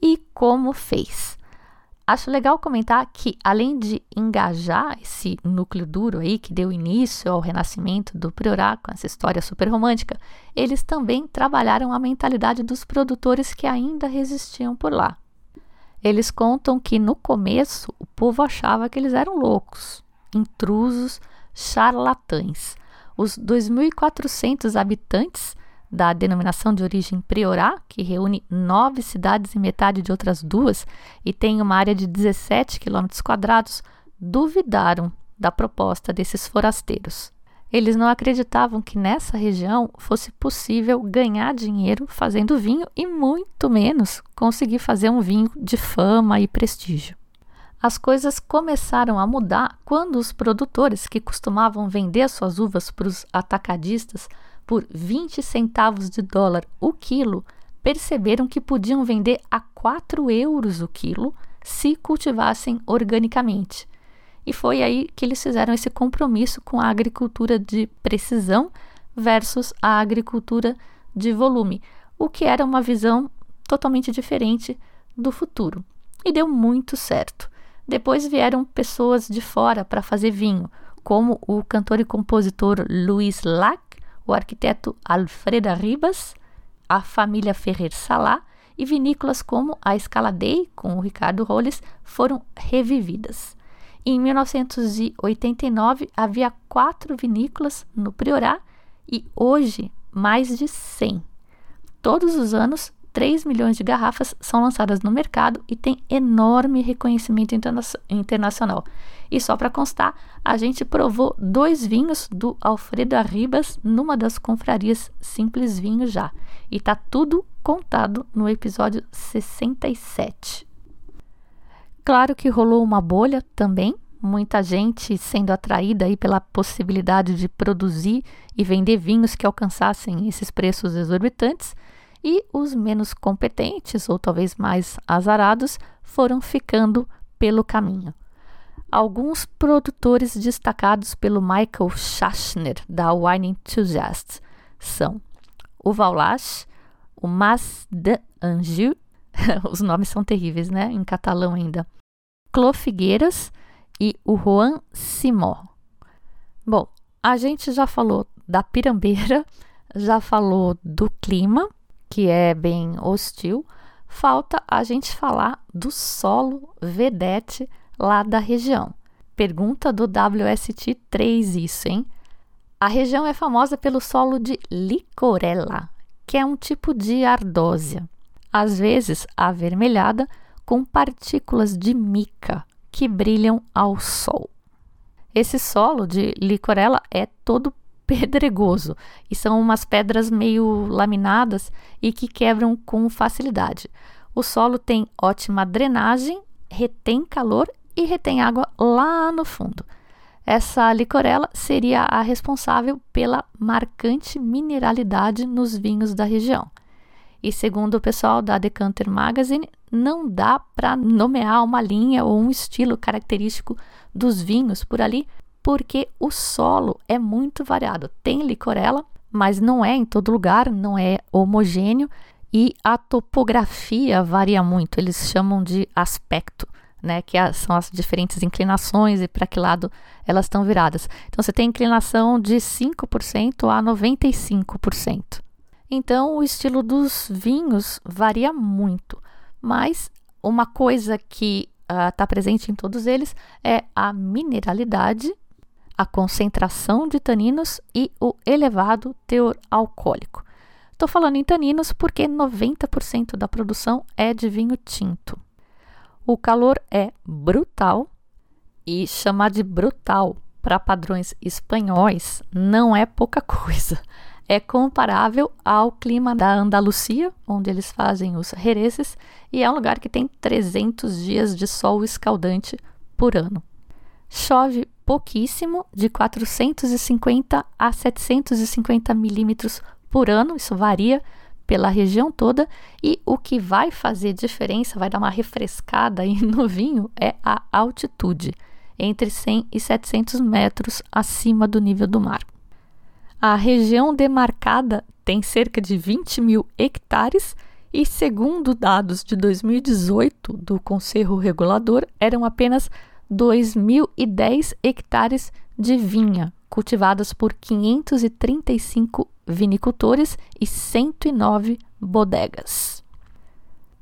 E como fez? Acho legal comentar que, além de engajar esse núcleo duro aí que deu início ao renascimento do Priorat com essa história super romântica, eles também trabalharam a mentalidade dos produtores que ainda resistiam por lá. Eles contam que no começo o povo achava que eles eram loucos, intrusos, charlatães. Os 2.400 habitantes da denominação de origem Priorá, que reúne nove cidades e metade de outras duas e tem uma área de 17 quilômetros quadrados, duvidaram da proposta desses forasteiros. Eles não acreditavam que nessa região fosse possível ganhar dinheiro fazendo vinho e muito menos conseguir fazer um vinho de fama e prestígio. As coisas começaram a mudar quando os produtores que costumavam vender suas uvas para os atacadistas por 20 centavos de dólar o quilo, perceberam que podiam vender a 4 euros o quilo se cultivassem organicamente. E foi aí que eles fizeram esse compromisso com a agricultura de precisão versus a agricultura de volume, o que era uma visão totalmente diferente do futuro. E deu muito certo. Depois vieram pessoas de fora para fazer vinho, como o cantor e compositor Luiz Lac, o arquiteto Alfreda Ribas a família Ferrer Salá e vinícolas como a Escaladei, com o Ricardo Rolles, foram revividas. Em 1989, havia quatro vinícolas no Priorá e hoje mais de 100. Todos os anos, 3 milhões de garrafas são lançadas no mercado e tem enorme reconhecimento interna internacional. E só para constar, a gente provou dois vinhos do Alfredo Arribas numa das confrarias Simples Vinho já. E tá tudo contado no episódio 67. Claro que rolou uma bolha também, muita gente sendo atraída aí pela possibilidade de produzir e vender vinhos que alcançassem esses preços exorbitantes e os menos competentes, ou talvez mais azarados, foram ficando pelo caminho. Alguns produtores destacados pelo Michael Schachner, da Wine Enthusiasts, são o Vaulache, o Mas de Anjou, <laughs> os nomes são terríveis, né? Em catalão ainda. Clô Figueiras e o Juan Simó. Bom, a gente já falou da pirambeira, já falou do clima, que é bem hostil, falta a gente falar do solo vedete lá da região. Pergunta do WST 3 isso, hein? A região é famosa pelo solo de licorella, que é um tipo de ardósia, às vezes avermelhada com partículas de mica que brilham ao sol. Esse solo de licorella é todo pedregoso e são umas pedras meio laminadas e que quebram com facilidade. O solo tem ótima drenagem, retém calor e retém água lá no fundo. Essa licorela seria a responsável pela marcante mineralidade nos vinhos da região. E segundo o pessoal da Decanter Magazine, não dá para nomear uma linha ou um estilo característico dos vinhos por ali, porque o solo é muito variado. Tem licorela, mas não é em todo lugar, não é homogêneo e a topografia varia muito. Eles chamam de aspecto, né, que são as diferentes inclinações e para que lado elas estão viradas. Então você tem inclinação de 5% a 95%. Então o estilo dos vinhos varia muito, mas uma coisa que está uh, presente em todos eles é a mineralidade a concentração de taninos e o elevado teor alcoólico. Estou falando em taninos porque 90% da produção é de vinho tinto. O calor é brutal e chamar de brutal para padrões espanhóis não é pouca coisa. <laughs> É comparável ao clima da Andalucia, onde eles fazem os herezes, e é um lugar que tem 300 dias de sol escaldante por ano. Chove pouquíssimo, de 450 a 750 milímetros por ano, isso varia pela região toda, e o que vai fazer diferença, vai dar uma refrescada aí no vinho, é a altitude, entre 100 e 700 metros acima do nível do mar. A região demarcada tem cerca de 20 mil hectares e, segundo dados de 2018 do Conselho Regulador, eram apenas 2.010 hectares de vinha, cultivadas por 535 vinicultores e 109 bodegas.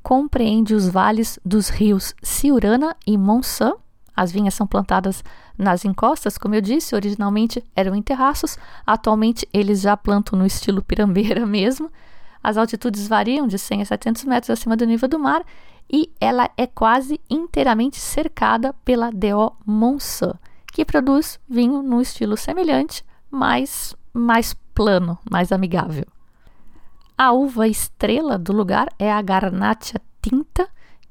Compreende os vales dos rios Ciurana e Monsan. As vinhas são plantadas nas encostas, como eu disse, originalmente eram em terraços, atualmente eles já plantam no estilo pirambeira <laughs> mesmo. As altitudes variam de 100 a 700 metros acima do nível do mar e ela é quase inteiramente cercada pela DO Monsan, que produz vinho num estilo semelhante, mas mais plano, mais amigável. A uva estrela do lugar é a Garnacha Tinta.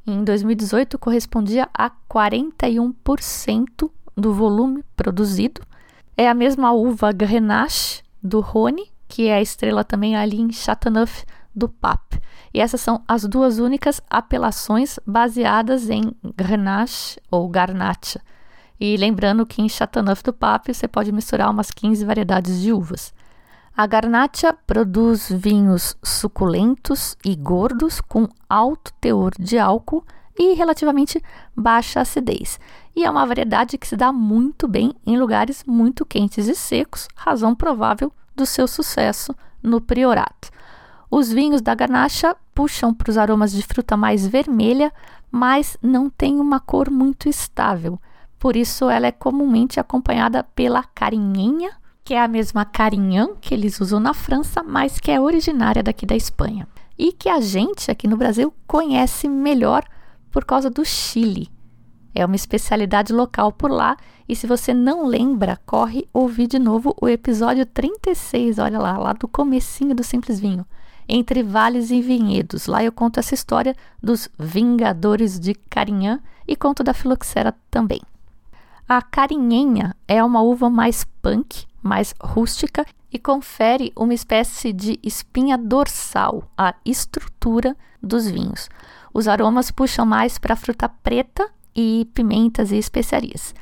Em 2018 correspondia a 41% do volume produzido. É a mesma uva Grenache do Rhône, que é a estrela também ali em Chateauneuf do Pape. E essas são as duas únicas apelações baseadas em Grenache ou Garnacha. E lembrando que em Chateauneuf do Pape você pode misturar umas 15 variedades de uvas. A Garnacha produz vinhos suculentos e gordos com alto teor de álcool e relativamente baixa acidez. E é uma variedade que se dá muito bem em lugares muito quentes e secos, razão provável do seu sucesso no priorato. Os vinhos da Garnacha puxam para os aromas de fruta mais vermelha, mas não tem uma cor muito estável. Por isso, ela é comumente acompanhada pela carinhenha, que é a mesma carinhã que eles usam na França, mas que é originária daqui da Espanha. E que a gente aqui no Brasil conhece melhor por causa do Chile. É uma especialidade local por lá. E se você não lembra, corre ouvir de novo o episódio 36, olha lá, lá do comecinho do Simples Vinho entre vales e vinhedos. Lá eu conto essa história dos Vingadores de Carinhã e conto da filoxera também. A carinhenha é uma uva mais punk, mais rústica e confere uma espécie de espinha dorsal à estrutura dos vinhos. Os aromas puxam mais para fruta preta e pimentas e especiarias.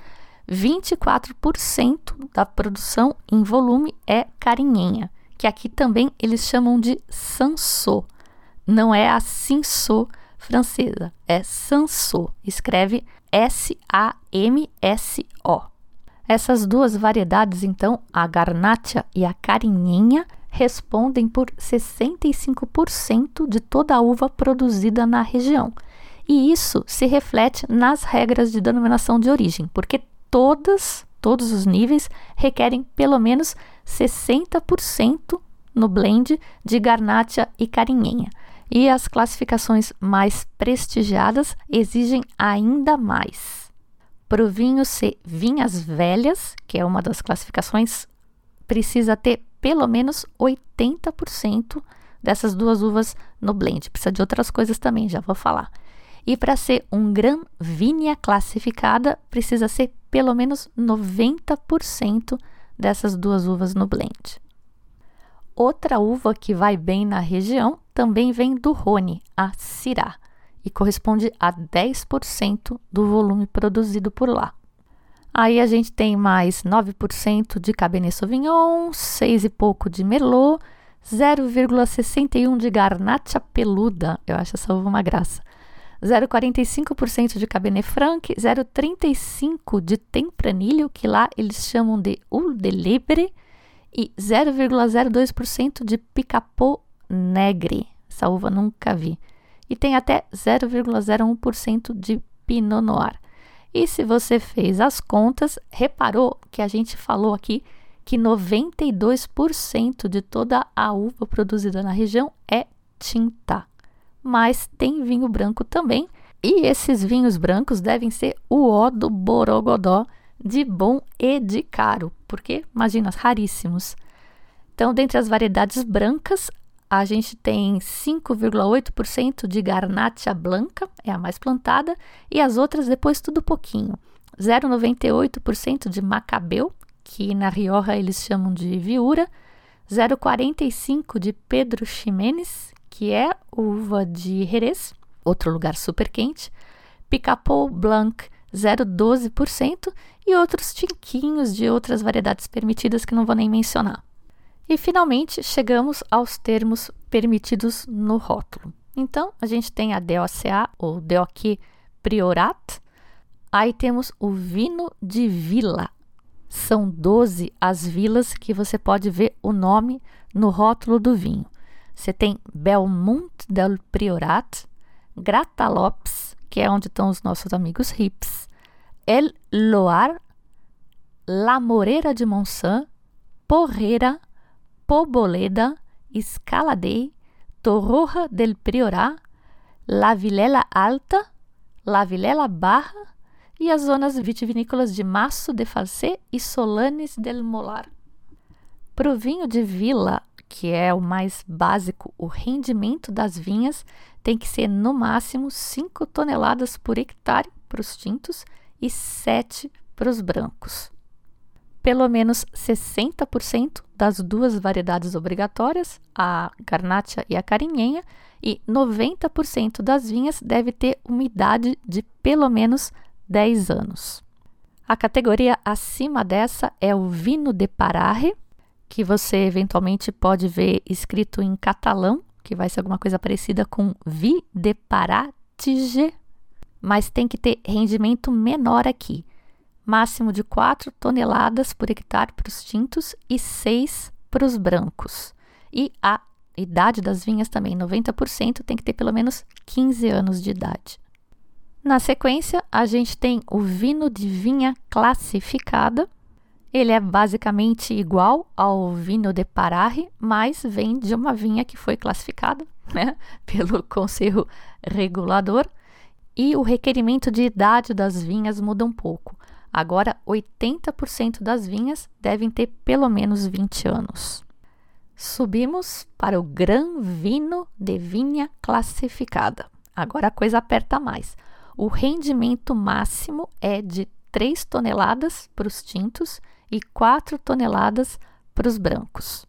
24% da produção em volume é carinhenha que aqui também eles chamam de Sanso. Não é a Cinso francesa, é Sanso. Escreve S-A-M-S-O. Essas duas variedades, então, a garnacha e a carinhenha, respondem por 65% de toda a uva produzida na região. E isso se reflete nas regras de denominação de origem, porque todas, todos os níveis requerem pelo menos 60% no blend de garnacha e carinhenha. E as classificações mais prestigiadas exigem ainda mais. Para o vinho ser vinhas velhas, que é uma das classificações, precisa ter pelo menos 80% dessas duas uvas no blend. Precisa de outras coisas também, já vou falar. E para ser um Gran Vinha classificada, precisa ser pelo menos 90% dessas duas uvas no blend. Outra uva que vai bem na região também vem do Rhône, a Syrah, e corresponde a 10% do volume produzido por lá. Aí a gente tem mais 9% de Cabernet Sauvignon, 6 e pouco de Merlot, 0,61 de Garnacha peluda, eu acho essa uva uma graça. 0,45% de Cabernet Franc, 0,35% de Tempranillo, que lá eles chamam de Ul de Libre, e 0,02% de Picapó Negre. Essa uva nunca vi. E tem até 0,01% de Pinot Noir. E se você fez as contas, reparou que a gente falou aqui que 92% de toda a uva produzida na região é tinta mas tem vinho branco também. E esses vinhos brancos devem ser o ó do Borogodó de bom e de caro, porque, imagina, raríssimos. Então, dentre as variedades brancas, a gente tem 5,8% de Garnacha Blanca, é a mais plantada, e as outras depois tudo pouquinho. 0,98% de Macabeu, que na Rioja eles chamam de Viura, 0,45% de Pedro Ximenes, que é uva de Jerez, outro lugar super quente, Picapou Blanc 0,12% e outros tinquinhos de outras variedades permitidas que não vou nem mencionar. E finalmente chegamos aos termos permitidos no rótulo. Então, a gente tem a DOCA ou DOQ Priorat, aí temos o vinho de vila. São 12 as vilas que você pode ver o nome no rótulo do vinho. Você tem Belmont del Priorat, Gratalopes, que é onde estão os nossos amigos hips, El Loar, La Moreira de Monsan, Porreira, Poboleda, Escaladei, Torroja del Priorat, La Vilela Alta, La Vilela Barra e as zonas vitivinícolas de Masso de Falsé e Solanes del Molar. Para o vinho de vila, que é o mais básico, o rendimento das vinhas tem que ser no máximo 5 toneladas por hectare para os tintos e 7 para os brancos. Pelo menos 60% das duas variedades obrigatórias, a garnacha e a carinhenha, e 90% das vinhas deve ter umidade de pelo menos 10 anos. A categoria acima dessa é o vino de Pararre, que você eventualmente pode ver escrito em catalão, que vai ser alguma coisa parecida com Vi de Paratige, mas tem que ter rendimento menor aqui. Máximo de 4 toneladas por hectare para os tintos e 6 para os brancos. E a idade das vinhas também, 90% tem que ter pelo menos 15 anos de idade. Na sequência, a gente tem o vinho de vinha classificada. Ele é basicamente igual ao vinho de Pararre, mas vem de uma vinha que foi classificada <laughs> né, pelo Conselho Regulador. E o requerimento de idade das vinhas muda um pouco. Agora, 80% das vinhas devem ter pelo menos 20 anos. Subimos para o Gran Vino de Vinha Classificada. Agora a coisa aperta mais. O rendimento máximo é de 3 toneladas para os tintos e 4 toneladas para os brancos.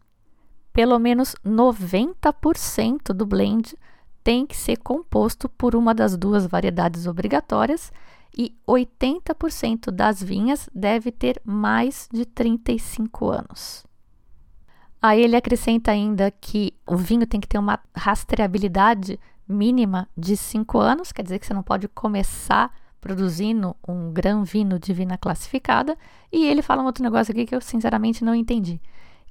Pelo menos 90% do blend tem que ser composto por uma das duas variedades obrigatórias e 80% das vinhas deve ter mais de 35 anos. Aí ele acrescenta ainda que o vinho tem que ter uma rastreabilidade mínima de 5 anos, quer dizer que você não pode começar produzindo um grão vino de vina classificada. E ele fala um outro negócio aqui que eu sinceramente não entendi,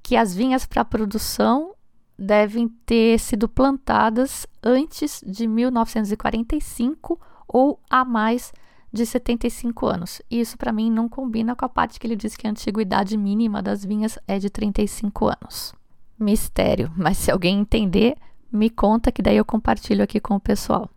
que as vinhas para produção devem ter sido plantadas antes de 1945 ou a mais de 75 anos. Isso para mim não combina com a parte que ele diz que a antiguidade mínima das vinhas é de 35 anos. Mistério, mas se alguém entender, me conta que daí eu compartilho aqui com o pessoal.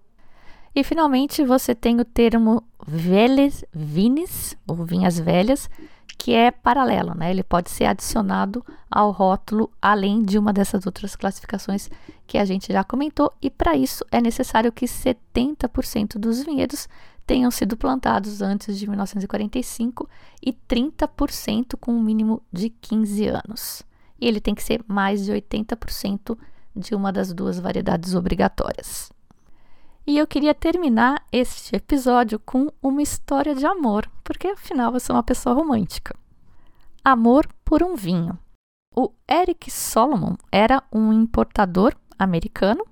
E finalmente você tem o termo velhas vines, ou vinhas velhas, que é paralelo, né? Ele pode ser adicionado ao rótulo além de uma dessas outras classificações que a gente já comentou, e para isso é necessário que 70% dos vinhedos tenham sido plantados antes de 1945 e 30% com um mínimo de 15 anos. E ele tem que ser mais de 80% de uma das duas variedades obrigatórias. E eu queria terminar este episódio com uma história de amor, porque afinal eu sou uma pessoa romântica. Amor por um vinho. O Eric Solomon era um importador americano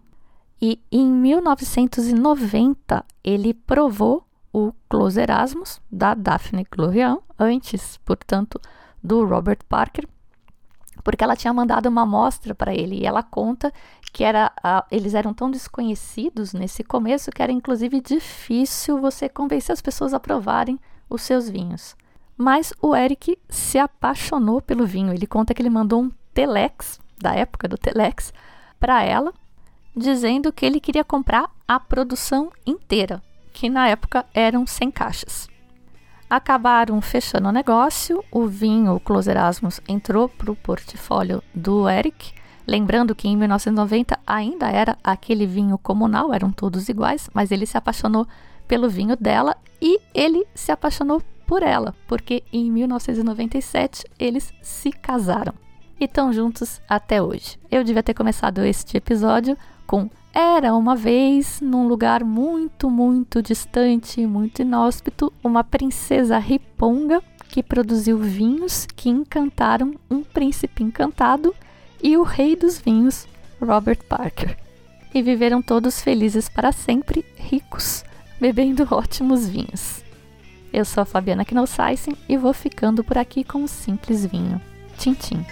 e em 1990 ele provou o Close Erasmus da Daphne Glorian, antes, portanto, do Robert Parker, porque ela tinha mandado uma amostra para ele e ela conta que era, eles eram tão desconhecidos nesse começo que era inclusive difícil você convencer as pessoas a provarem os seus vinhos. Mas o Eric se apaixonou pelo vinho. Ele conta que ele mandou um telex, da época do telex, para ela dizendo que ele queria comprar a produção inteira, que na época eram 100 caixas. Acabaram fechando o negócio, o vinho o entrou para o portfólio do Eric, lembrando que em 1990 ainda era aquele vinho comunal, eram todos iguais, mas ele se apaixonou pelo vinho dela e ele se apaixonou por ela, porque em 1997 eles se casaram e estão juntos até hoje. Eu devia ter começado este episódio com Era uma vez, num lugar muito, muito distante, muito inóspito, uma princesa riponga que produziu vinhos que encantaram um príncipe encantado e o rei dos vinhos, Robert Parker. E viveram todos felizes para sempre, ricos, bebendo ótimos vinhos. Eu sou a Fabiana Knossaisen e vou ficando por aqui com um simples vinho. Tchim, tchim.